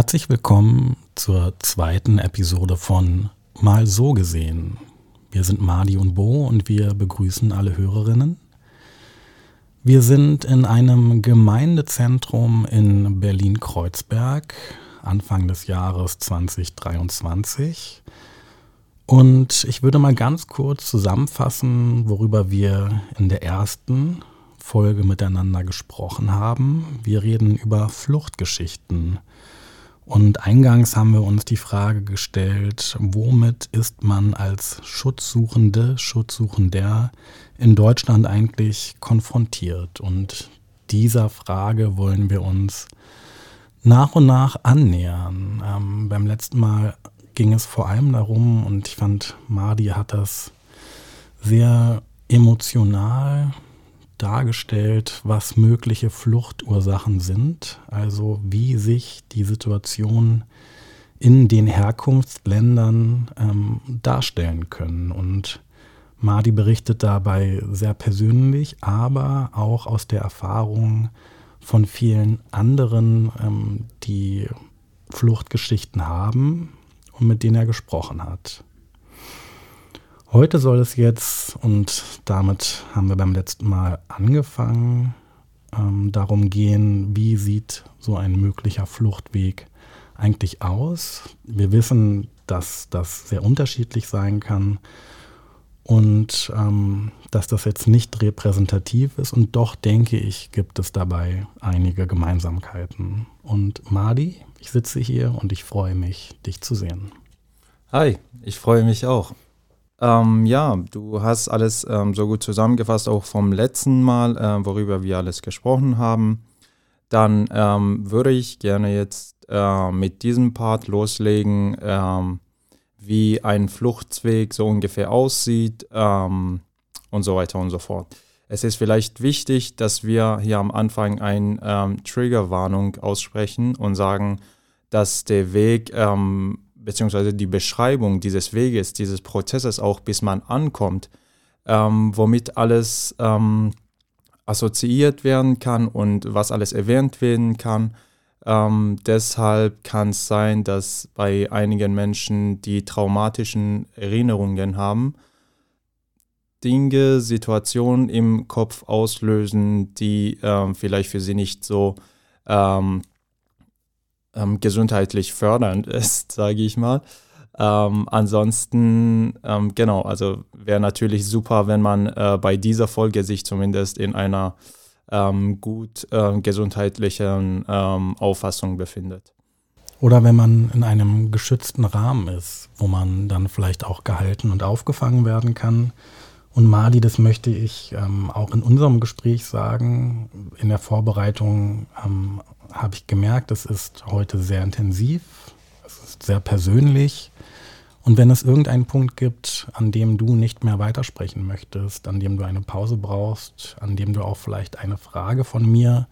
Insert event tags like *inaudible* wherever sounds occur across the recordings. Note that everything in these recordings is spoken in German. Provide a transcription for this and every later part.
Herzlich willkommen zur zweiten Episode von Mal so gesehen. Wir sind Madi und Bo und wir begrüßen alle Hörerinnen. Wir sind in einem Gemeindezentrum in Berlin-Kreuzberg, Anfang des Jahres 2023. Und ich würde mal ganz kurz zusammenfassen, worüber wir in der ersten Folge miteinander gesprochen haben. Wir reden über Fluchtgeschichten. Und eingangs haben wir uns die Frage gestellt, womit ist man als Schutzsuchende, Schutzsuchender in Deutschland eigentlich konfrontiert? Und dieser Frage wollen wir uns nach und nach annähern. Ähm, beim letzten Mal ging es vor allem darum, und ich fand, Madi hat das sehr emotional dargestellt, was mögliche Fluchtursachen sind, also wie sich die Situation in den Herkunftsländern ähm, darstellen können. Und Madi berichtet dabei sehr persönlich, aber auch aus der Erfahrung von vielen anderen, ähm, die Fluchtgeschichten haben und mit denen er gesprochen hat. Heute soll es jetzt, und damit haben wir beim letzten Mal angefangen, ähm, darum gehen, wie sieht so ein möglicher Fluchtweg eigentlich aus. Wir wissen, dass das sehr unterschiedlich sein kann und ähm, dass das jetzt nicht repräsentativ ist. Und doch denke ich, gibt es dabei einige Gemeinsamkeiten. Und Madi, ich sitze hier und ich freue mich, dich zu sehen. Hi, ich freue mich auch. Ähm, ja, du hast alles ähm, so gut zusammengefasst, auch vom letzten Mal, äh, worüber wir alles gesprochen haben. Dann ähm, würde ich gerne jetzt äh, mit diesem Part loslegen, ähm, wie ein Fluchtweg so ungefähr aussieht ähm, und so weiter und so fort. Es ist vielleicht wichtig, dass wir hier am Anfang eine ähm, Triggerwarnung aussprechen und sagen, dass der Weg beziehungsweise die Beschreibung dieses Weges, dieses Prozesses auch, bis man ankommt, ähm, womit alles ähm, assoziiert werden kann und was alles erwähnt werden kann. Ähm, deshalb kann es sein, dass bei einigen Menschen, die traumatischen Erinnerungen haben, Dinge, Situationen im Kopf auslösen, die ähm, vielleicht für sie nicht so ähm, ähm, gesundheitlich fördernd *laughs* ist, sage ich mal. Ähm, ansonsten, ähm, genau, also wäre natürlich super, wenn man äh, bei dieser Folge sich zumindest in einer ähm, gut äh, gesundheitlichen ähm, Auffassung befindet. Oder wenn man in einem geschützten Rahmen ist, wo man dann vielleicht auch gehalten und aufgefangen werden kann. Und Mali, das möchte ich ähm, auch in unserem Gespräch sagen, in der Vorbereitung ähm, habe ich gemerkt, es ist heute sehr intensiv, es ist sehr persönlich. Und wenn es irgendeinen Punkt gibt, an dem du nicht mehr weitersprechen möchtest, an dem du eine Pause brauchst, an dem du auch vielleicht eine Frage von mir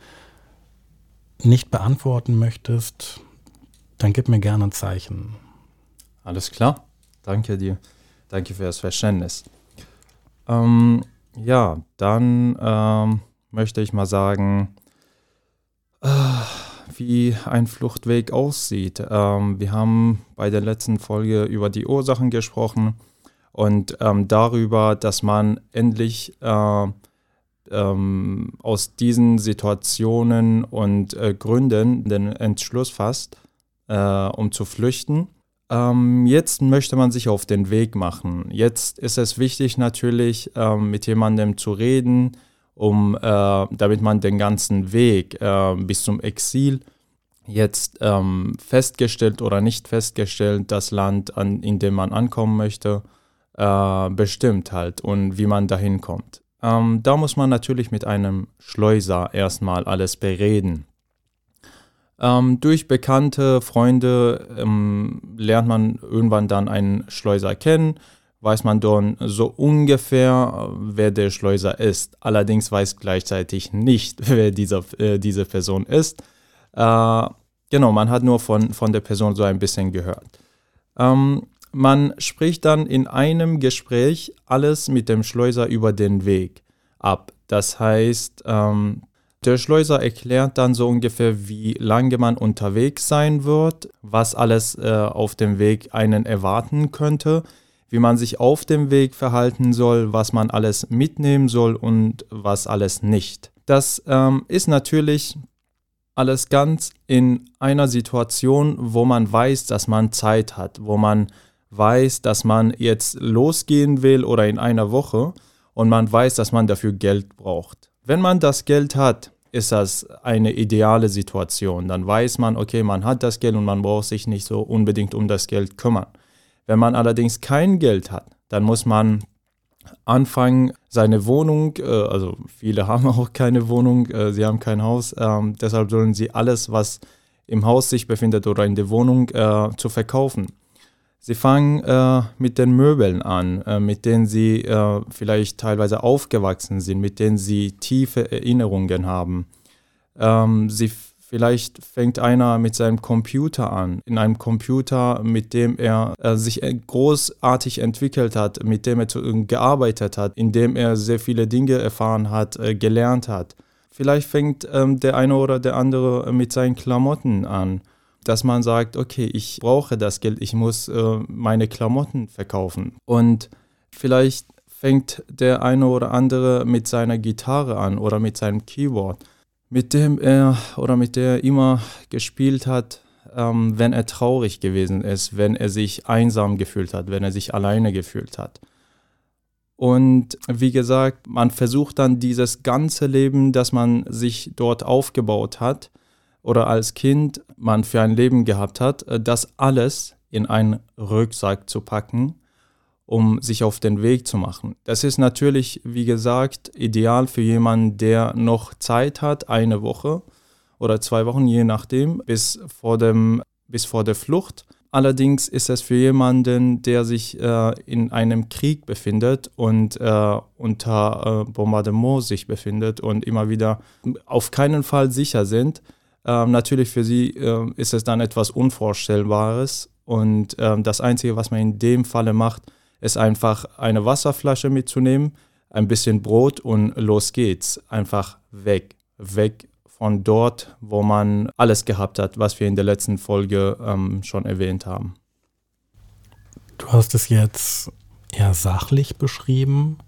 nicht beantworten möchtest, dann gib mir gerne ein Zeichen. Alles klar. Danke dir. Danke für das Verständnis. Ähm, ja, dann ähm, möchte ich mal sagen, wie ein Fluchtweg aussieht. Ähm, wir haben bei der letzten Folge über die Ursachen gesprochen und ähm, darüber, dass man endlich äh, ähm, aus diesen Situationen und äh, Gründen den Entschluss fasst, äh, um zu flüchten. Ähm, jetzt möchte man sich auf den Weg machen. Jetzt ist es wichtig natürlich, ähm, mit jemandem zu reden, um, äh, damit man den ganzen Weg äh, bis zum Exil jetzt ähm, festgestellt oder nicht festgestellt, das Land, an, in dem man ankommen möchte, äh, bestimmt halt und wie man dahin kommt. Ähm, da muss man natürlich mit einem Schleuser erstmal alles bereden. Ähm, durch bekannte Freunde ähm, lernt man irgendwann dann einen Schleuser kennen weiß man dann so ungefähr, wer der Schleuser ist. Allerdings weiß gleichzeitig nicht, *laughs* wer dieser, äh, diese Person ist. Äh, genau, man hat nur von, von der Person so ein bisschen gehört. Ähm, man spricht dann in einem Gespräch alles mit dem Schleuser über den Weg ab. Das heißt, ähm, Der Schleuser erklärt dann so ungefähr, wie lange man unterwegs sein wird, was alles äh, auf dem Weg einen erwarten könnte, wie man sich auf dem Weg verhalten soll, was man alles mitnehmen soll und was alles nicht. Das ähm, ist natürlich alles ganz in einer Situation, wo man weiß, dass man Zeit hat, wo man weiß, dass man jetzt losgehen will oder in einer Woche und man weiß, dass man dafür Geld braucht. Wenn man das Geld hat, ist das eine ideale Situation. Dann weiß man, okay, man hat das Geld und man braucht sich nicht so unbedingt um das Geld kümmern. Wenn man allerdings kein Geld hat, dann muss man anfangen, seine Wohnung, äh, also viele *laughs* haben auch keine Wohnung, äh, sie haben kein Haus, ähm, deshalb sollen sie alles, was im Haus sich befindet oder in der Wohnung, äh, zu verkaufen. Sie fangen äh, mit den Möbeln an, äh, mit denen sie äh, vielleicht teilweise aufgewachsen sind, mit denen sie tiefe Erinnerungen haben. Ähm, sie vielleicht fängt einer mit seinem Computer an, in einem Computer, mit dem er äh, sich großartig entwickelt hat, mit dem er zu, gearbeitet hat, in dem er sehr viele Dinge erfahren hat, äh, gelernt hat. Vielleicht fängt ähm, der eine oder der andere mit seinen Klamotten an dass man sagt, okay, ich brauche das Geld, ich muss äh, meine Klamotten verkaufen. Und vielleicht fängt der eine oder andere mit seiner Gitarre an oder mit seinem Keyboard, mit dem er oder mit der er immer gespielt hat, ähm, wenn er traurig gewesen ist, wenn er sich einsam gefühlt hat, wenn er sich alleine gefühlt hat. Und wie gesagt, man versucht dann dieses ganze Leben, das man sich dort aufgebaut hat, oder als Kind man für ein Leben gehabt hat, äh, das alles in einen Rucksack zu packen, um sich auf den Weg zu machen. Das ist natürlich, wie gesagt, ideal für jemanden, der noch Zeit hat, eine Woche oder zwei Wochen, je nachdem, bis vor, dem, bis vor der Flucht. Allerdings ist es für jemanden, der sich äh, in einem Krieg befindet und äh, unter äh, Bombardement sich befindet und immer wieder auf keinen Fall sicher sind, ähm, natürlich für sie äh, ist es dann etwas Unvorstellbares und ähm, das Einzige, was man in dem Falle macht, ist einfach eine Wasserflasche mitzunehmen, ein bisschen Brot und los geht's. Einfach weg, weg von dort, wo man alles gehabt hat, was wir in der letzten Folge ähm, schon erwähnt haben. Du hast es jetzt eher sachlich beschrieben.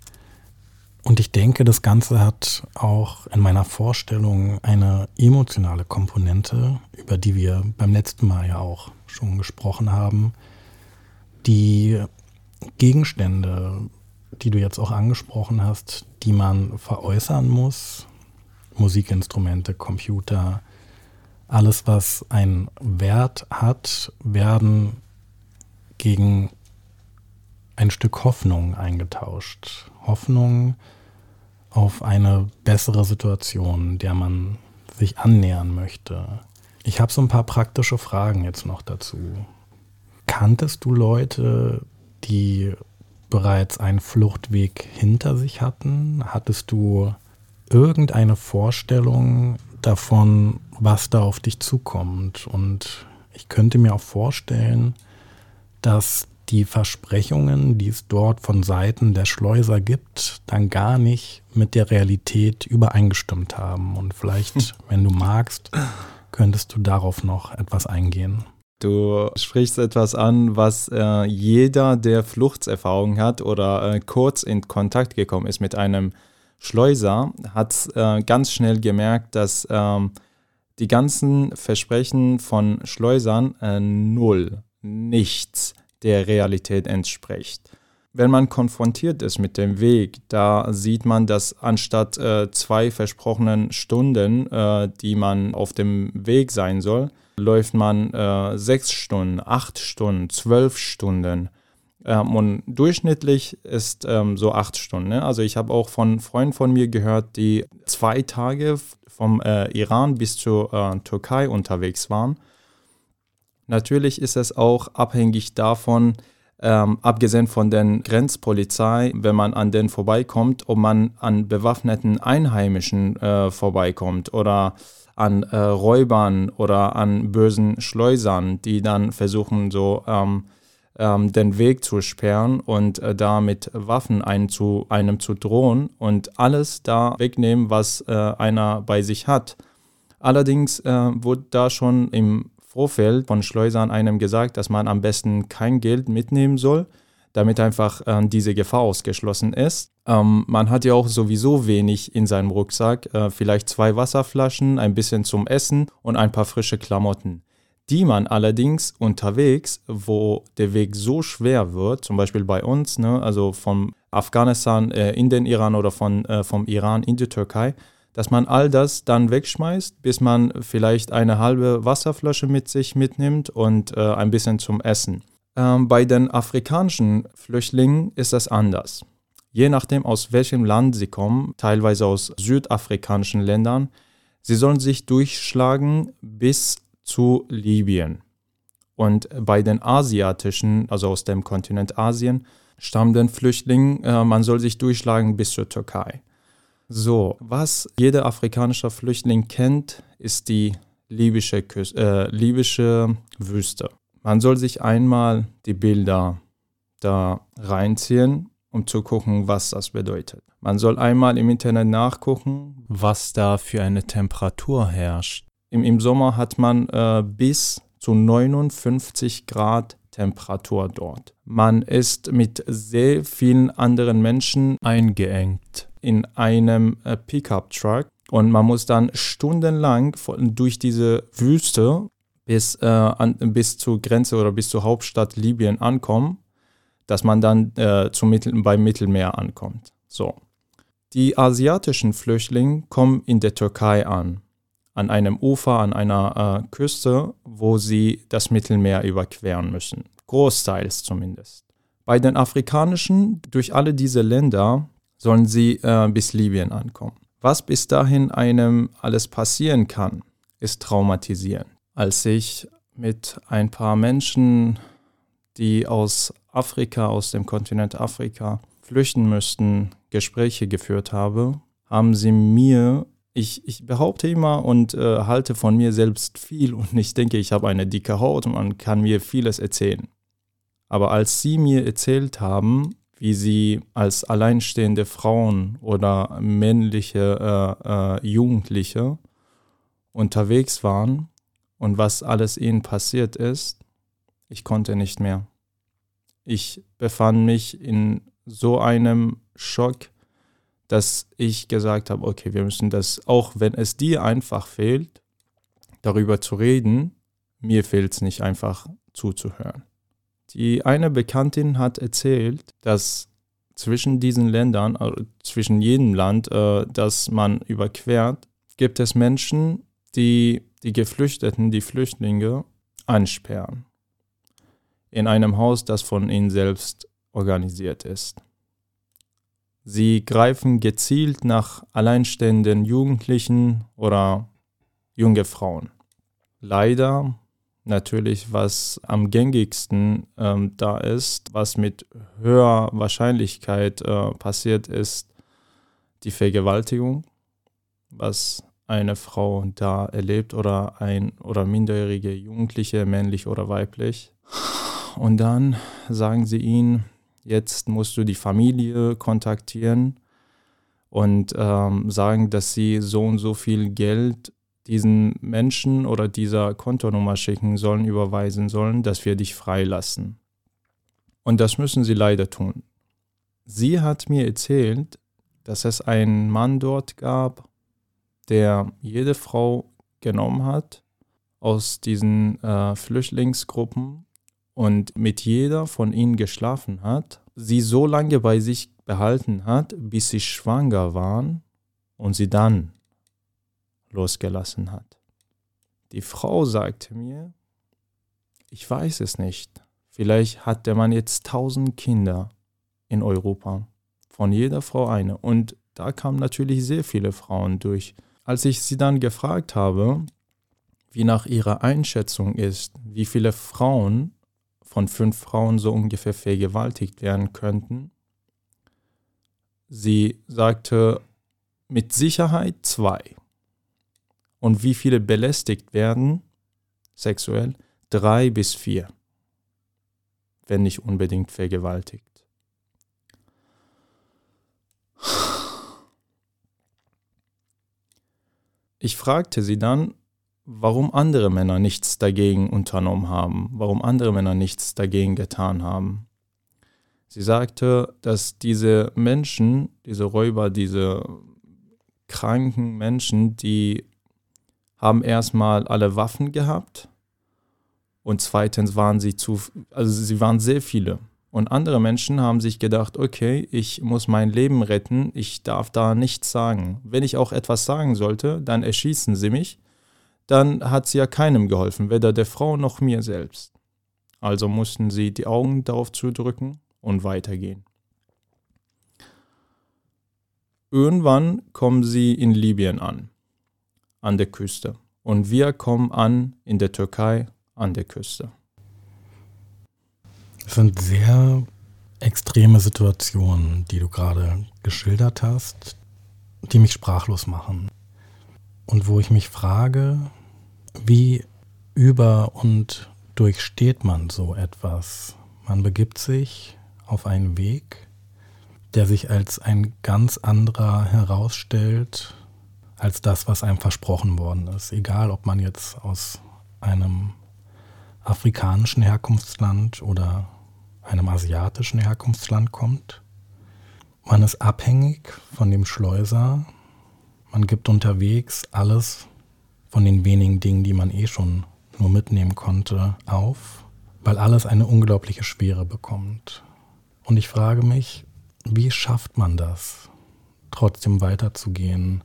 Und ich denke, das Ganze hat auch in meiner Vorstellung eine emotionale Komponente, über die wir beim letzten Mal ja auch schon gesprochen haben. Die Gegenstände, die du jetzt auch angesprochen hast, die man veräußern muss, Musikinstrumente, Computer, alles, was einen Wert hat, werden gegen ein Stück Hoffnung eingetauscht. Hoffnung auf eine bessere Situation, der man sich annähern möchte. Ich habe so ein paar praktische Fragen jetzt noch dazu. Kanntest du Leute, die bereits einen Fluchtweg hinter sich hatten? Hattest du irgendeine Vorstellung davon, was da auf dich zukommt? Und ich könnte mir auch vorstellen, dass die Versprechungen, die es dort von Seiten der Schleuser gibt, dann gar nicht mit der Realität übereingestimmt haben. Und vielleicht, *laughs* wenn du magst, könntest du darauf noch etwas eingehen. Du sprichst etwas an, was äh, jeder, der Fluchtserfahrung hat oder äh, kurz in Kontakt gekommen ist mit einem Schleuser, hat äh, ganz schnell gemerkt, dass ähm, die ganzen Versprechen von Schleusern äh, null, nichts der Realität entspricht. Wenn man konfrontiert ist mit dem Weg, da sieht man, dass anstatt äh, zwei versprochenen Stunden, äh, die man auf dem Weg sein soll, läuft man äh, sechs Stunden, acht Stunden, zwölf Stunden. Ähm, und durchschnittlich ist ähm, so acht Stunden. Ne? Also ich habe auch von Freunden von mir gehört, die zwei Tage vom äh, Iran bis zur äh, Türkei unterwegs waren Natürlich ist es auch abhängig davon, ähm, abgesehen von den Grenzpolizei, wenn man an denen vorbeikommt, ob man an bewaffneten Einheimischen äh, vorbeikommt oder an äh, Räubern oder an bösen Schleusern, die dann versuchen, so ähm, ähm, den Weg zu sperren und äh, da mit Waffen einen zu, einem zu drohen und alles da wegnehmen, was äh, einer bei sich hat. Allerdings äh, wurde da schon im Vorfeld von Schleusern einem gesagt, dass man am besten kein Geld mitnehmen soll, damit einfach äh, diese Gefahr ausgeschlossen ist. Ähm, man hat ja auch sowieso wenig in seinem Rucksack, äh, vielleicht zwei Wasserflaschen, ein bisschen zum Essen und ein paar frische Klamotten die man allerdings unterwegs, wo der Weg so schwer wird, zum Beispiel bei uns, ne, also von Afghanistan äh, in den Iran oder von, äh, vom Iran in die Türkei, dass man all das dann wegschmeißt, bis man vielleicht eine halbe Wasserflasche mit sich mitnimmt und äh, ein bisschen zum Essen. Ähm, bei den afrikanischen Flüchtlingen ist das anders. Je nachdem, aus welchem Land sie kommen, teilweise aus südafrikanischen Ländern, sie sollen sich durchschlagen bis zu Libyen. Und bei den asiatischen, also aus dem Kontinent Asien, stammenden Flüchtlingen, äh, man soll sich durchschlagen bis zur Türkei. So, was jeder afrikanische Flüchtling kennt, ist die libysche, Küste, äh, libysche Wüste. Man soll sich einmal die Bilder da reinziehen, um zu gucken, was das bedeutet. Man soll einmal im Internet nachgucken, was da für eine Temperatur herrscht. Im, im Sommer hat man äh, bis zu 59 Grad Temperatur dort. Man ist mit sehr vielen anderen Menschen eingeengt in einem äh, Pickup-Truck und man muss dann stundenlang durch diese Wüste bis, äh, an, bis zur Grenze oder bis zur Hauptstadt Libyen ankommen, dass man dann äh, zum Mittel, beim Mittelmeer ankommt. So. Die asiatischen Flüchtlinge kommen in der Türkei an an einem Ufer, an einer äh, Küste, wo sie das Mittelmeer überqueren müssen. Großteils zumindest. Bei den afrikanischen, durch alle diese Länder, sollen sie äh, bis Libyen ankommen. Was bis dahin einem alles passieren kann, ist traumatisierend. Als ich mit ein paar Menschen, die aus Afrika, aus dem Kontinent Afrika flüchten müssten, Gespräche geführt habe, haben sie mir ich, ich behaupte immer und äh, halte von mir selbst viel und ich denke, ich habe eine dicke Haut und man kann mir vieles erzählen. Aber als sie mir erzählt haben, wie sie als alleinstehende Frauen oder männliche äh, äh, Jugendliche unterwegs waren und was alles ihnen passiert ist, ich konnte nicht mehr. Ich befand mich in so einem Schock, dass ich gesagt habe, okay, wir müssen das, auch wenn es dir einfach fehlt, darüber zu reden, mir fehlt es nicht einfach zuzuhören. Die eine Bekanntin hat erzählt, dass zwischen diesen Ländern, also zwischen jedem Land, äh, das man überquert, gibt es Menschen, die die Geflüchteten, die Flüchtlinge ansperren. In einem Haus, das von ihnen selbst organisiert ist. Sie greifen gezielt nach alleinstehenden Jugendlichen oder junge Frauen. Leider natürlich, was am gängigsten ähm, da ist, was mit höherer Wahrscheinlichkeit äh, passiert ist, die Vergewaltigung, was eine Frau da erlebt oder ein oder minderjährige Jugendliche, männlich oder weiblich. Und dann sagen sie ihnen, Jetzt musst du die Familie kontaktieren und ähm, sagen, dass sie so und so viel Geld diesen Menschen oder dieser Kontonummer schicken sollen, überweisen sollen, dass wir dich freilassen. Und das müssen sie leider tun. Sie hat mir erzählt, dass es einen Mann dort gab, der jede Frau genommen hat aus diesen äh, Flüchtlingsgruppen und mit jeder von ihnen geschlafen hat, sie so lange bei sich behalten hat, bis sie schwanger waren und sie dann losgelassen hat. Die Frau sagte mir, ich weiß es nicht, vielleicht hat der Mann jetzt tausend Kinder in Europa, von jeder Frau eine. Und da kamen natürlich sehr viele Frauen durch. Als ich sie dann gefragt habe, wie nach ihrer Einschätzung ist, wie viele Frauen von fünf Frauen so ungefähr vergewaltigt werden könnten. Sie sagte mit Sicherheit zwei. Und wie viele belästigt werden, sexuell, drei bis vier. wenn nicht unbedingt vergewaltigt. Ich fragte sie dann, warum andere Männer nichts dagegen unternommen haben, warum andere Männer nichts dagegen getan haben. Sie sagte, dass diese Menschen, diese Räuber, diese kranken Menschen, die haben erstmal alle Waffen gehabt und zweitens waren sie zu, also sie waren sehr viele. Und andere Menschen haben sich gedacht, okay, ich muss mein Leben retten, ich darf da nichts sagen. Wenn ich auch etwas sagen sollte, dann erschießen sie mich. Dann hat sie ja keinem geholfen, weder der Frau noch mir selbst. Also mussten sie die Augen darauf zudrücken und weitergehen. Irgendwann kommen sie in Libyen an, an der Küste. Und wir kommen an in der Türkei an der Küste. Es sind sehr extreme Situationen, die du gerade geschildert hast, die mich sprachlos machen. Und wo ich mich frage, wie über und durchsteht man so etwas? Man begibt sich auf einen Weg, der sich als ein ganz anderer herausstellt als das, was einem versprochen worden ist. Egal, ob man jetzt aus einem afrikanischen Herkunftsland oder einem asiatischen Herkunftsland kommt. Man ist abhängig von dem Schleuser. Man gibt unterwegs alles von den wenigen Dingen, die man eh schon nur mitnehmen konnte, auf, weil alles eine unglaubliche Schwere bekommt. Und ich frage mich, wie schafft man das, trotzdem weiterzugehen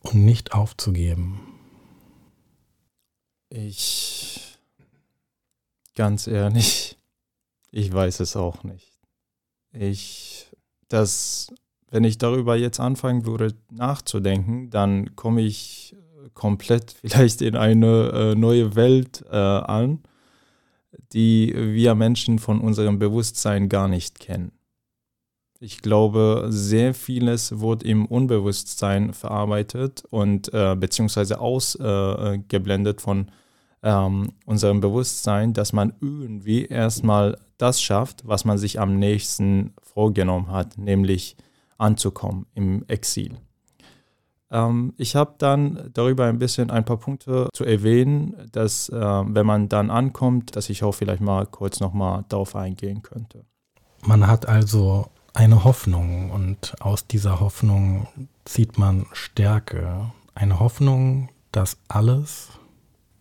und nicht aufzugeben? Ich, ganz ehrlich, ich weiß es auch nicht. Ich, das, wenn ich darüber jetzt anfangen würde nachzudenken, dann komme ich komplett *laughs* vielleicht in eine äh, neue Welt äh, an, die wir Menschen von unserem Bewusstsein gar nicht kennen. Ich glaube, sehr vieles wird im Unbewusstsein verarbeitet und äh, beziehungsweise ausgeblendet äh, von ähm, unserem Bewusstsein, dass man irgendwie erstmal das schafft, was man sich am nächsten vorgenommen hat, nämlich anzukommen im Exil. Ähm, ich habe dann darüber ein bisschen ein paar Punkte zu erwähnen, dass äh, wenn man dann ankommt, dass ich auch vielleicht mal kurz nochmal darauf eingehen könnte. Man hat also eine Hoffnung und aus dieser Hoffnung zieht man Stärke. Eine Hoffnung, dass alles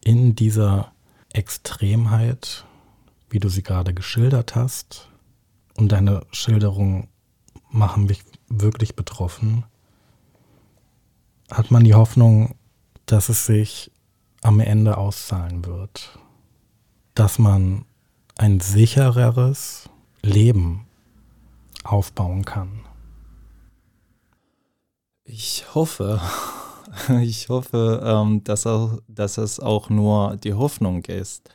in dieser Extremheit wie du sie gerade geschildert hast. Und deine Schilderungen machen mich wirklich betroffen. Hat man die Hoffnung, dass es sich am Ende auszahlen wird. Dass man ein sichereres Leben aufbauen kann. Ich hoffe, *laughs* ich hoffe, ähm, dass, es auch nur die Hoffnung ist.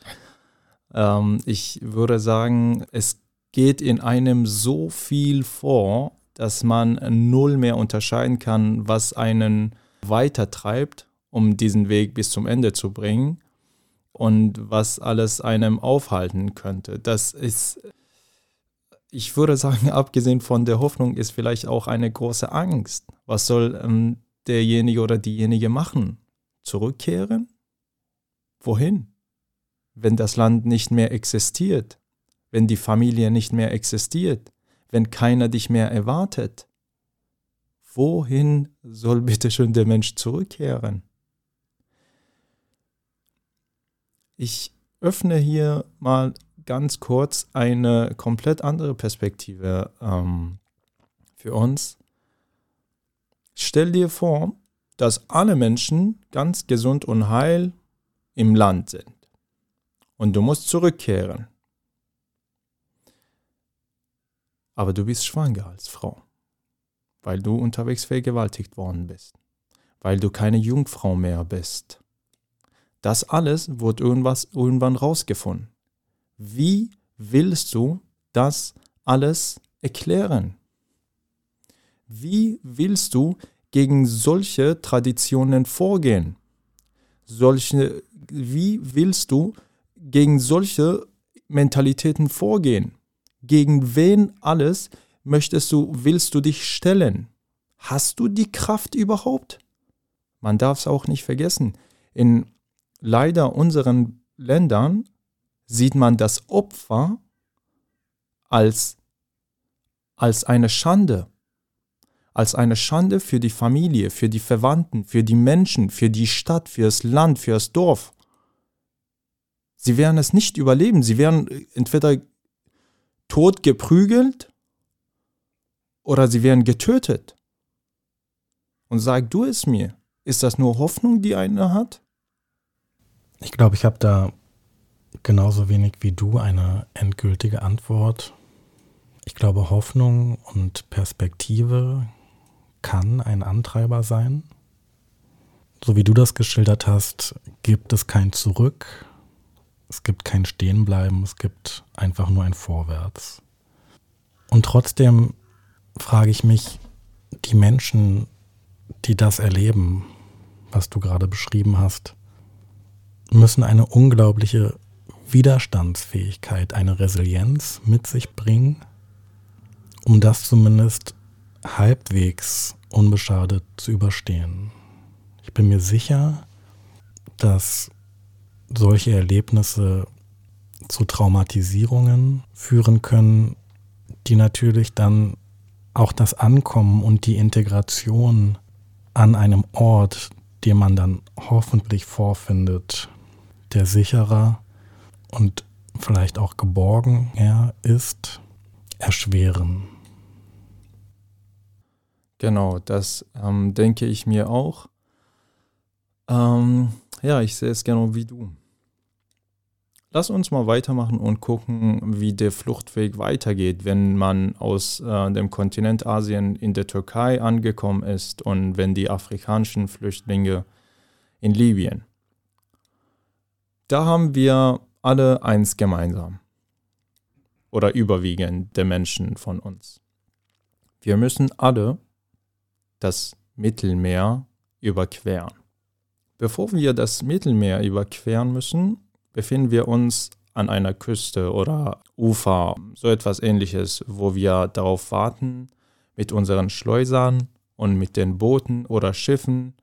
Ähm, ich würde sagen, es geht in einem so viel vor, dass man null mehr unterscheiden kann, was einen weitertreibt, um diesen Weg bis zum Ende zu bringen und was alles einem aufhalten könnte. Das ist, ich würde sagen, *laughs* abgesehen von der Hoffnung ist vielleicht auch eine große Angst. Was soll ähm, derjenige oder diejenige machen? Zurückkehren? Wohin? Wenn das Land nicht mehr existiert, wenn die Familie nicht mehr existiert, wenn keiner dich mehr erwartet? Wohin soll bitte schön der Mensch zurückkehren? Ich öffne hier mal ganz kurz eine komplett andere Perspektive ähm, für uns. Stell dir vor, dass alle Menschen ganz gesund und heil im Land sind und du musst zurückkehren. Aber du bist schwanger als Frau, weil du unterwegs vergewaltigt worden bist, weil du keine Jungfrau mehr bist. Das alles wird irgendwas, irgendwann rausgefunden. Wie willst du das alles erklären? Wie willst du gegen solche Traditionen vorgehen? Solche, wie willst du gegen solche Mentalitäten vorgehen? Gegen wen alles möchtest du, willst du dich stellen? Hast du die Kraft überhaupt? Man darf es auch nicht vergessen. In leider unseren Ländern sieht man das Opfer als, als eine Schande. Als eine Schande für die Familie, für die Verwandten, für die Menschen, für die Stadt, für das Land, für das Dorf. Sie werden es nicht überleben. Sie werden entweder tot geprügelt oder sie werden getötet. Und sag du es mir, ist das nur Hoffnung, die einer hat? Ich glaube, ich habe da genauso wenig wie du eine endgültige Antwort. Ich glaube, Hoffnung und Perspektive kann ein Antreiber sein. So wie du das geschildert hast, gibt es kein Zurück, es gibt kein Stehenbleiben, es gibt einfach nur ein Vorwärts. Und trotzdem frage ich mich, die Menschen, die das erleben, was du gerade beschrieben hast, müssen eine unglaubliche Widerstandsfähigkeit, eine Resilienz mit sich bringen, um das zumindest halbwegs unbeschadet zu überstehen. Ich bin mir sicher, dass solche Erlebnisse zu Traumatisierungen führen können, die natürlich dann auch das Ankommen und die Integration an einem Ort, den man dann hoffentlich vorfindet, der sicherer und vielleicht auch geborgener ist, erschweren. Genau, das ähm, denke ich mir auch. Ähm, ja, ich sehe es genau wie du. Lass uns mal weitermachen und gucken, wie der Fluchtweg weitergeht, wenn man aus äh, dem Kontinent Asien in der Türkei angekommen ist und wenn die afrikanischen Flüchtlinge in Libyen. Da haben wir alle eins gemeinsam. Oder überwiegend der Menschen von uns. Wir müssen alle das Mittelmeer überqueren. Bevor wir das Mittelmeer überqueren müssen, befinden wir uns an einer Küste oder Ufer, so etwas ähnliches, wo wir darauf warten, mit unseren Schleusern und mit den Booten oder Schiffen,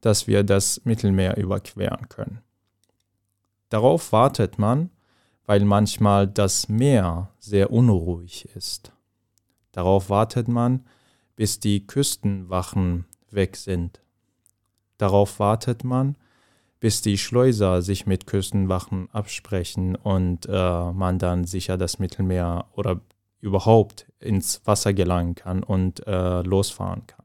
dass wir das Mittelmeer überqueren können. Darauf wartet man, weil manchmal das Meer sehr unruhig ist. Darauf wartet man, bis die Küstenwachen weg sind. Darauf wartet man, bis die Schleuser sich mit Küstenwachen absprechen und äh, man dann sicher das Mittelmeer oder überhaupt ins Wasser gelangen kann und äh, losfahren kann.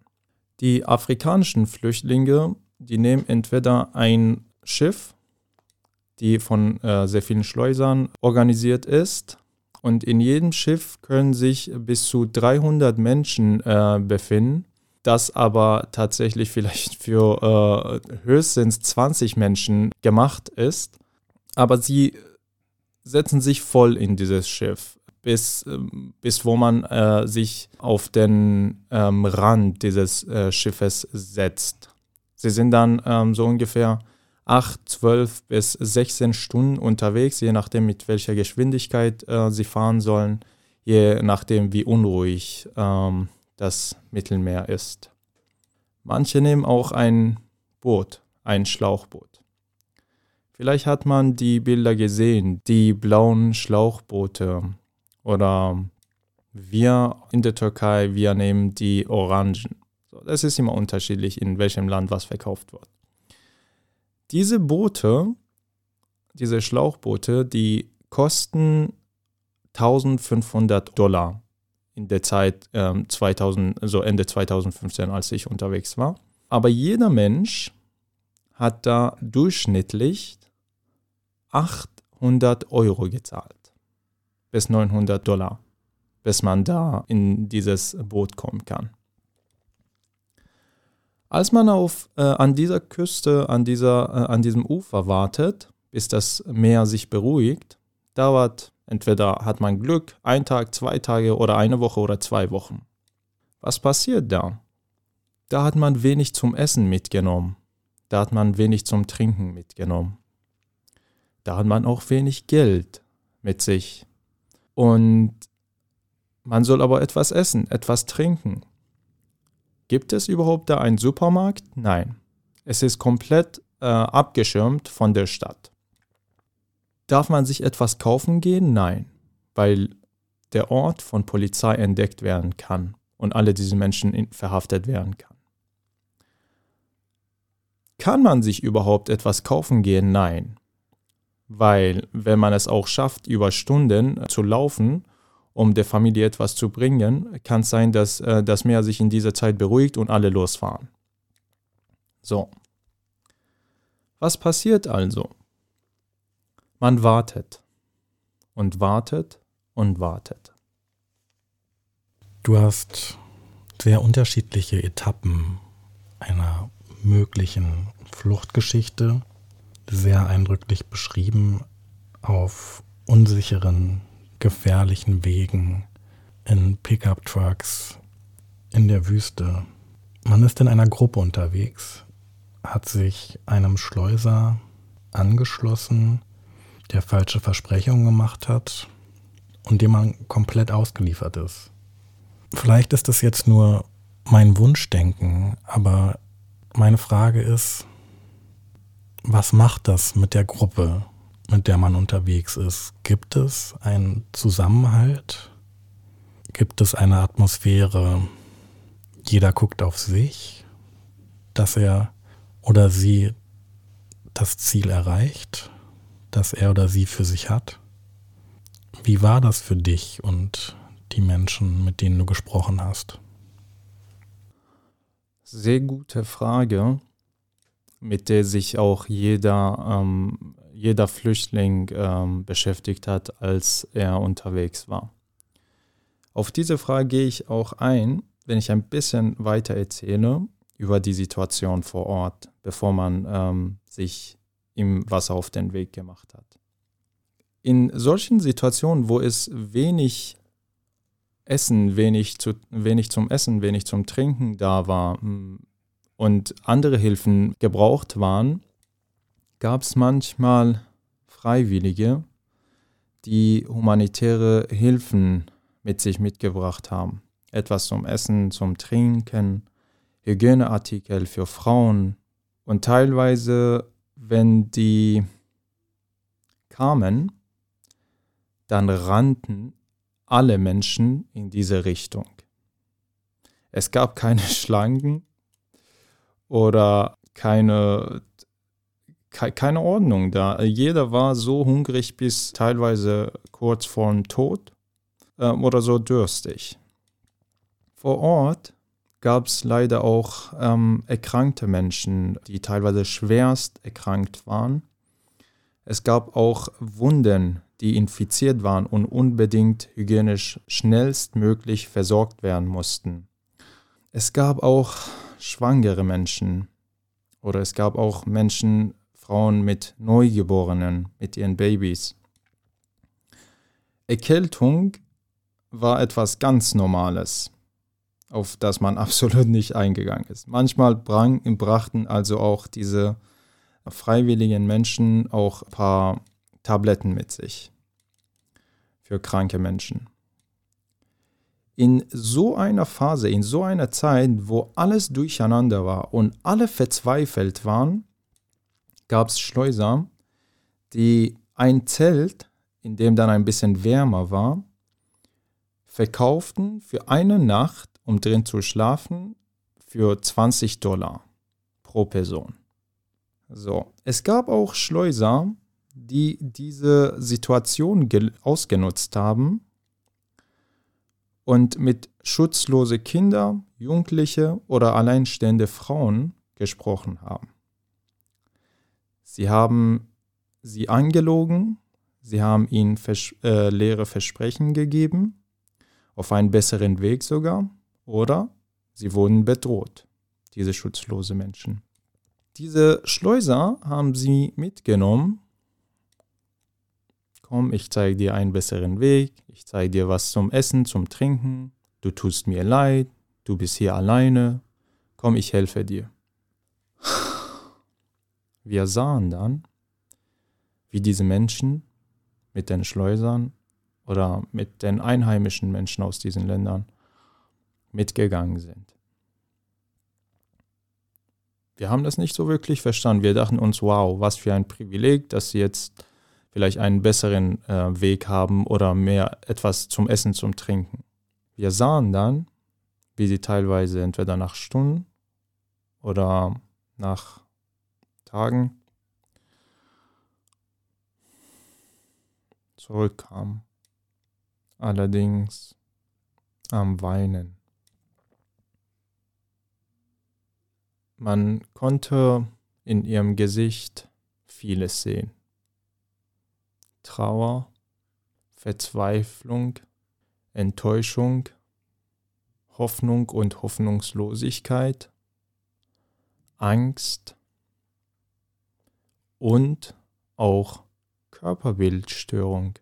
Die afrikanischen Flüchtlinge, die nehmen entweder ein Schiff, die von äh, sehr vielen Schleusern organisiert ist, und in jedem Schiff können sich bis zu 300 Menschen äh, befinden das aber tatsächlich vielleicht für äh, höchstens 20 Menschen gemacht ist. Aber sie setzen sich voll in dieses Schiff, bis, ähm, bis wo man äh, sich auf den ähm, Rand dieses äh, Schiffes setzt. Sie sind dann ähm, so ungefähr 8, 12 bis 16 Stunden unterwegs, je nachdem mit welcher Geschwindigkeit äh, sie fahren sollen, je nachdem wie unruhig ähm, das Mittelmeer ist. Manche nehmen auch ein Boot, ein Schlauchboot. Vielleicht hat man die Bilder gesehen, die blauen Schlauchboote oder wir in der Türkei, wir nehmen die Orangen. Das ist immer unterschiedlich, in welchem Land was verkauft wird. Diese Boote, diese Schlauchboote, die kosten 1500 Dollar in der Zeit ähm, 2000, so Ende 2015, als ich unterwegs war. Aber jeder Mensch hat da durchschnittlich 800 Euro gezahlt bis 900 Dollar, bis man da in dieses Boot kommen kann. Als man auf, äh, an dieser Küste, an, dieser, äh, an diesem Ufer wartet, bis das Meer sich beruhigt, dauert Entweder hat man Glück, ein Tag, zwei Tage oder eine Woche oder zwei Wochen. Was passiert da? Da hat man wenig zum Essen mitgenommen. Da hat man wenig zum Trinken mitgenommen. Da hat man auch wenig Geld mit sich. Und Man soll aber etwas essen, etwas trinken. Gibt es überhaupt da einen Supermarkt? Nein. Es ist komplett äh, abgeschirmt von der Stadt. Darf man sich etwas kaufen gehen? Nein, weil der Ort von Polizei entdeckt werden kann und alle diese Menschen verhaftet werden kann. Kann man sich überhaupt etwas kaufen gehen? Nein, weil wenn man es auch schafft, über Stunden zu laufen, um der Familie etwas zu bringen, kann es sein, dass äh, das Meer sich in dieser Zeit beruhigt und alle losfahren. So. Was passiert also? Man wartet und wartet und wartet. Du hast sehr unterschiedliche Etappen einer möglichen Fluchtgeschichte sehr eindrücklich beschrieben auf unsicheren gefährlichen Wegen, in Pickup-Trucks, in der Wüste. Man ist in einer Gruppe unterwegs, hat sich einem Schleuser angeschlossen, der falsche Versprechungen gemacht hat und dem man komplett ausgeliefert ist. Vielleicht ist das jetzt nur mein Wunschdenken, aber meine Frage ist, was macht das mit der Gruppe? mit der man unterwegs ist. Gibt es einen Zusammenhalt? Gibt es eine Atmosphäre, jeder guckt auf sich, dass er oder sie das Ziel erreicht, das er oder sie für sich hat? Wie war das für dich und die Menschen, mit denen du gesprochen hast? Sehr gute Frage, mit der sich auch jeder ähm, jeder Flüchtling ähm, beschäftigt hat, als er unterwegs war. Auf diese Frage gehe ich auch ein, wenn ich ein bisschen weiter erzähle über die Situation vor Ort, bevor man ähm, sich im Wasser auf den Weg gemacht hat. In solchen Situationen, wo es wenig Essen, wenig, zu, wenig zum Essen, wenig zum Trinken da war hm, und andere Hilfen gebraucht waren, gab es manchmal Freiwillige, die humanitäre Hilfen mit sich mitgebracht haben. Etwas zum Essen, zum Trinken, Hygieneartikel für Frauen. Und teilweise, wenn die kamen, dann rannten alle Menschen in diese Richtung. Es gab keine *laughs* Schlangen oder keine keine Ordnung da. Jeder war so hungrig bis teilweise kurz vorm Tod äh, oder so durstig. Vor Ort gab es leider auch ähm, erkrankte Menschen, die teilweise schwerst erkrankt waren. Es gab auch Wunden, die infiziert waren und unbedingt hygienisch schnellstmöglich versorgt werden mussten. Es gab auch schwangere Menschen oder es gab auch Menschen Frauen mit Neugeborenen, mit ihren Babys. Erkältung war etwas ganz Normales, auf das man *laughs* absolut nicht eingegangen ist. Manchmal brang, brachten also auch diese freiwilligen Menschen auch ein paar Tabletten mit sich für kranke Menschen. In so einer Phase, in so einer Zeit, wo alles durcheinander war und alle verzweifelt waren, gab es Schleuser, die ein Zelt, in dem dann ein bisschen wärmer war, verkauften für eine Nacht, um drin zu schlafen, für 20 Dollar pro Person. So, es gab auch Schleuser, die diese Situation ausgenutzt haben und mit schutzlose Kinder, Jugendliche oder alleinstehende Frauen gesprochen haben. Sie haben sie angelogen, sie haben ihnen vers äh, leere Versprechen gegeben, auf einen besseren Weg sogar, oder sie wurden bedroht, diese schutzlose Menschen. Diese Schleuser haben sie mitgenommen. Komm, ich zeige dir einen besseren Weg, ich zeige dir was zum Essen, zum Trinken, du tust mir leid, du bist hier alleine, komm, ich helfe dir. Wir sahen dann, wie diese Menschen mit den Schleusern oder mit den einheimischen Menschen aus diesen Ländern mitgegangen sind. Wir haben das nicht so wirklich verstanden. Wir dachten uns, wow, was für ein Privileg, dass sie jetzt vielleicht einen besseren äh, Weg haben oder mehr etwas zum Essen, zum Trinken. Wir sahen dann, wie sie teilweise entweder nach Stunden oder nach Tagen zurückkamen. Allerdings am Weinen. Man konnte in ihrem Gesicht vieles sehen. Trauer, Verzweiflung, Enttäuschung, Hoffnung und Hoffnungslosigkeit, Angst und auch Körperbildstörung.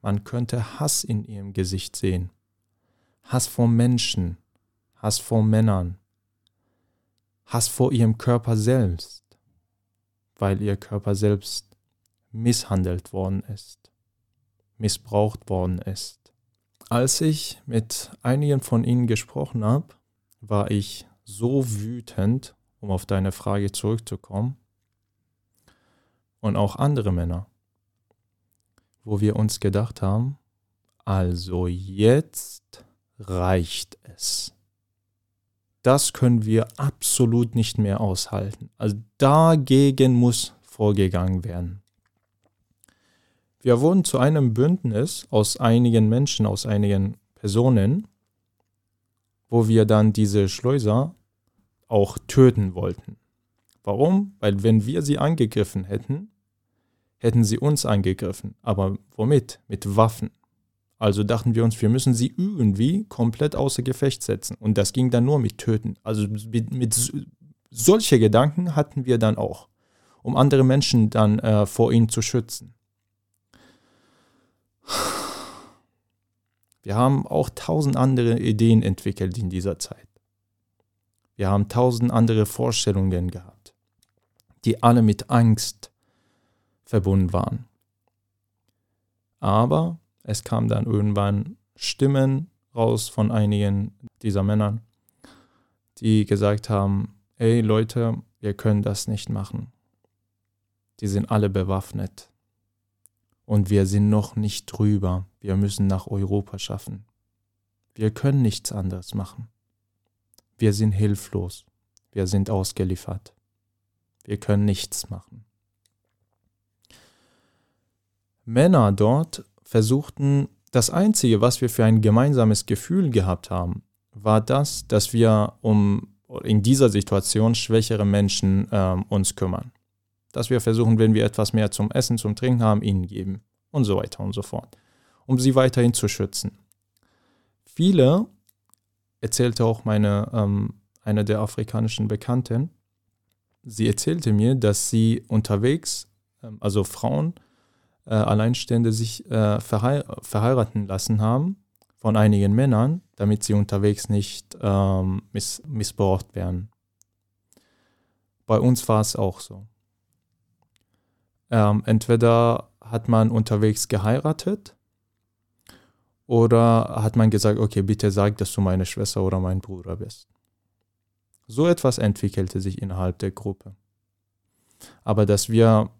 Man könnte Hass in ihrem Gesicht sehen. Hass vor Menschen, Hass vor Männern, Hass vor ihrem Körper selbst, weil ihr Körper selbst misshandelt worden ist, missbraucht worden ist. Als ich mit einigen von ihnen gesprochen habe, war ich so wütend, um auf deine Frage zurückzukommen, und auch andere Männer, wo wir uns gedacht haben, also jetzt reicht es das können wir absolut nicht mehr aushalten. Also dagegen muss vorgegangen werden. Wir wurden zu einem Bündnis aus einigen Menschen, aus einigen Personen, wo wir dann diese Schleuser auch töten wollten. Warum? Weil wenn wir sie angegriffen hätten, hätten sie uns angegriffen. Aber womit? Mit Waffen. Also dachten wir uns, wir müssen sie irgendwie komplett außer Gefecht setzen. Und das ging dann nur mit Töten. Also mit, mit solche Gedanken hatten wir dann auch, um andere Menschen dann äh, vor ihnen zu schützen. Wir haben auch tausend andere Ideen entwickelt in dieser Zeit. Wir haben tausend andere Vorstellungen gehabt, die alle mit Angst verbunden waren. Aber es kam dann irgendwann Stimmen raus von einigen dieser Männern, die gesagt haben, ey Leute, wir können das nicht machen. Die sind alle bewaffnet. Und wir sind noch nicht drüber. Wir müssen nach Europa schaffen. Wir können nichts anderes machen. Wir sind hilflos. Wir sind ausgeliefert. Wir können nichts machen. Männer dort versuchten, das Einzige, was wir für ein gemeinsames Gefühl gehabt haben, war das, dass wir um in dieser Situation schwächere Menschen äh, uns kümmern. Dass wir versuchen, wenn wir etwas mehr zum Essen, zum Trinken haben, ihnen geben und so weiter und so fort, um sie weiterhin zu schützen. Viele, erzählte auch meine, ähm, eine der afrikanischen Bekannten, sie erzählte mir, dass sie unterwegs, ähm, also Frauen, äh, Alleinstehende sich äh, verhei verheiraten lassen haben von einigen Männern, damit sie unterwegs nicht ähm, miss missbraucht werden. Bei uns war es auch so. Ähm, entweder hat man unterwegs geheiratet oder hat man gesagt, okay, bitte sag, dass du meine Schwester oder mein Bruder bist. So etwas entwickelte sich innerhalb der Gruppe. Aber dass wir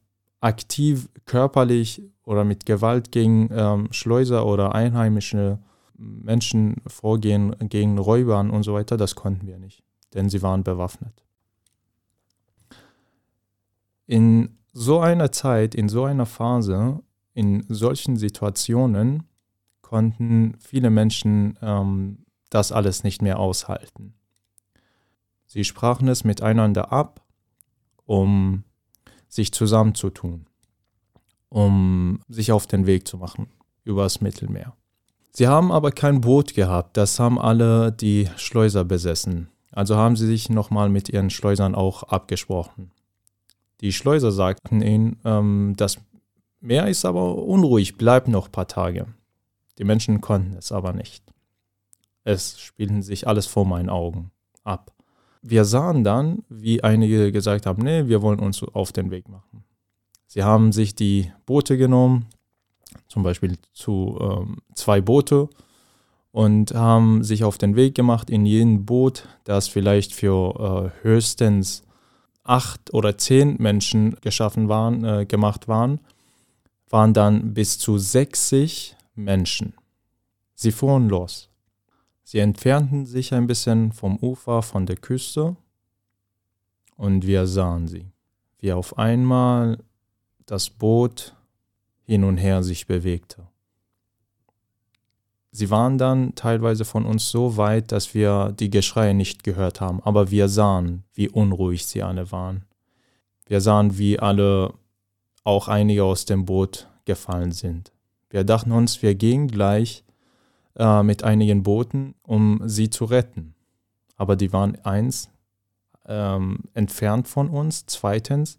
aktiv körperlich oder mit Gewalt gegen ähm, Schleuser oder einheimische Menschen vorgehen, gegen Räubern und so weiter, das konnten wir nicht, denn sie waren bewaffnet. In so einer Zeit, in so einer Phase, in solchen Situationen konnten viele Menschen ähm, das alles nicht mehr aushalten. Sie sprachen es miteinander ab, um sich zusammenzutun, um sich auf den Weg zu machen übers Mittelmeer. Sie haben aber kein Boot gehabt, das haben alle die Schleuser besessen. Also haben sie sich nochmal mit ihren Schleusern auch abgesprochen. Die Schleuser sagten ihnen, ähm, das Meer ist aber unruhig, bleibt noch ein paar Tage. Die Menschen konnten es aber nicht. Es spielten sich alles vor meinen Augen ab. Wir sahen dann, wie einige gesagt haben, nee, wir wollen uns auf den Weg machen. Sie haben sich die Boote genommen, zum Beispiel zu ähm, zwei Boote und haben sich auf den Weg gemacht in jedem Boot, das vielleicht für äh, höchstens acht oder zehn Menschen geschaffen waren, äh, gemacht waren, waren dann bis zu 60 Menschen. Sie fuhren los. Sie entfernten sich ein bisschen vom Ufer, von der Küste und wir sahen sie, wie auf einmal das Boot hin und her sich bewegte. Sie waren dann teilweise von uns so weit, dass wir die Geschreie nicht gehört haben, aber wir sahen, wie unruhig sie alle waren. Wir sahen, wie alle, auch einige aus dem Boot gefallen sind. Wir dachten uns, wir gehen gleich äh, mit einigen Booten, um sie zu retten. Aber die waren eins ähm, entfernt von uns. Zweitens,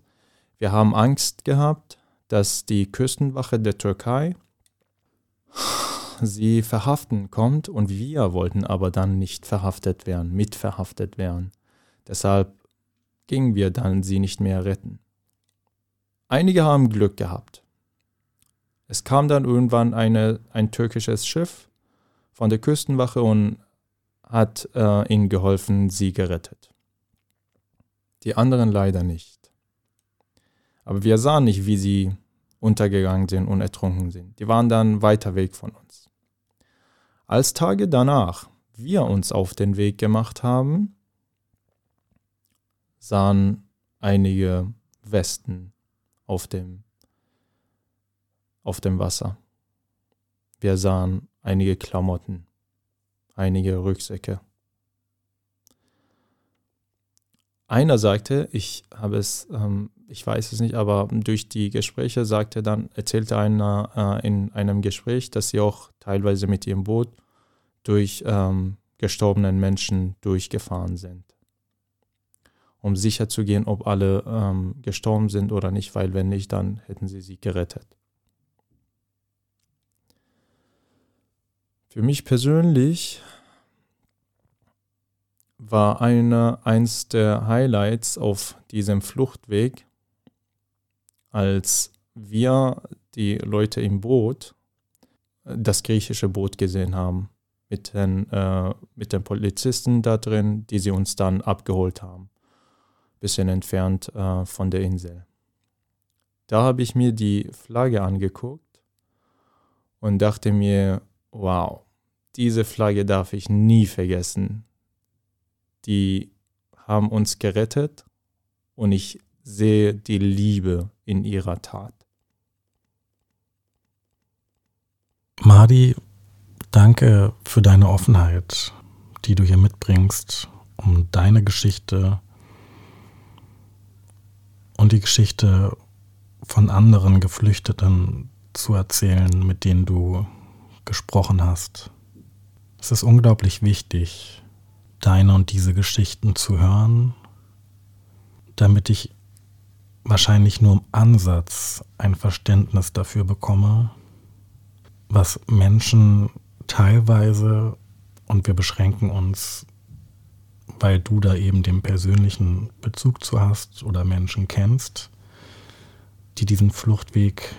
wir haben Angst gehabt, dass die Küstenwache der Türkei sie verhaften kommt und wir wollten aber dann nicht verhaftet werden, mitverhaftet werden. Deshalb gingen wir dann sie nicht mehr retten. Einige haben Glück gehabt. Es kam dann irgendwann eine, ein türkisches Schiff von der Küstenwache und hat äh, ihnen geholfen, sie gerettet. Die anderen leider nicht. Aber wir sahen nicht, wie sie untergegangen sind und ertrunken sind. Die waren dann weiter weg von uns. Als Tage danach wir uns auf den Weg gemacht haben, sahen einige Westen auf dem, auf dem Wasser. Wir sahen einige Klamotten, einige Rucksäcke. Einer sagte, ich habe es, ähm, ich weiß es nicht, aber durch die Gespräche sagte dann, erzählte einer äh, in einem Gespräch, dass sie auch teilweise mit ihrem Boot durch ähm, gestorbenen Menschen durchgefahren sind. Um sicher zu gehen, ob alle ähm, gestorben sind oder nicht, weil wenn nicht, dann hätten sie sie gerettet. Für mich persönlich war eine, eins der Highlights auf diesem Fluchtweg, als wir die Leute im Boot, das griechische Boot gesehen haben, mit den, äh, mit den Polizisten da drin, die sie uns dann abgeholt haben, bisschen entfernt äh, von der Insel. Da habe ich mir die Flagge angeguckt und dachte mir, wow, diese Flagge darf ich nie vergessen die haben uns gerettet und ich sehe die Liebe in ihrer Tat. Madi, danke für deine Offenheit, die du hier mitbringst, um deine Geschichte und die Geschichte von anderen Geflüchteten zu erzählen, mit denen du gesprochen hast. Es ist unglaublich wichtig, deine und diese Geschichten zu hören, damit ich wahrscheinlich nur im Ansatz ein Verständnis dafür bekomme, was Menschen teilweise, und wir beschränken uns, weil du da eben den persönlichen Bezug zu hast oder Menschen kennst, die diesen Fluchtweg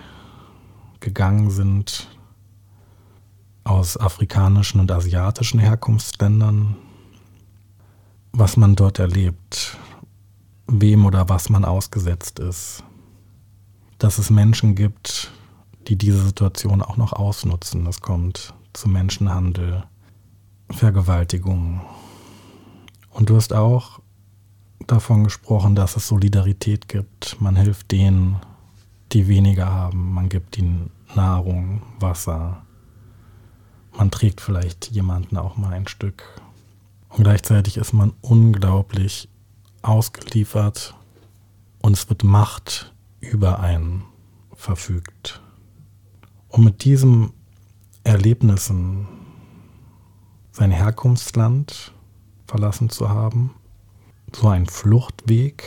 gegangen sind aus afrikanischen und asiatischen Herkunftsländern, was man dort erlebt, wem oder was man ausgesetzt ist. Dass es Menschen gibt, die diese Situation auch noch ausnutzen. Es kommt zu Menschenhandel, Vergewaltigung. Und du hast auch davon gesprochen, dass es Solidarität gibt. Man hilft denen, die weniger haben. Man gibt ihnen Nahrung, Wasser. Man trägt vielleicht jemanden auch mal ein Stück und gleichzeitig ist man unglaublich ausgeliefert und es wird Macht über einen verfügt. Um mit diesen Erlebnissen sein Herkunftsland verlassen zu haben, so einen Fluchtweg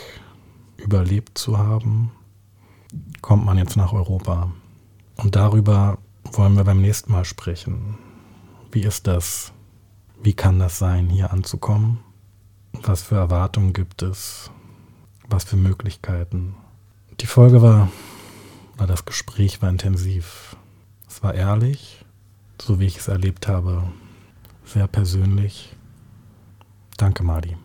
überlebt zu haben, kommt man jetzt nach Europa. Und darüber wollen wir beim nächsten Mal sprechen. Wie ist das, wie kann das sein, hier anzukommen? Was für Erwartungen gibt es? Was für Möglichkeiten? Die Folge war, oder das Gespräch war intensiv. Es war ehrlich, so wie ich es erlebt habe, sehr persönlich. Danke, Madi.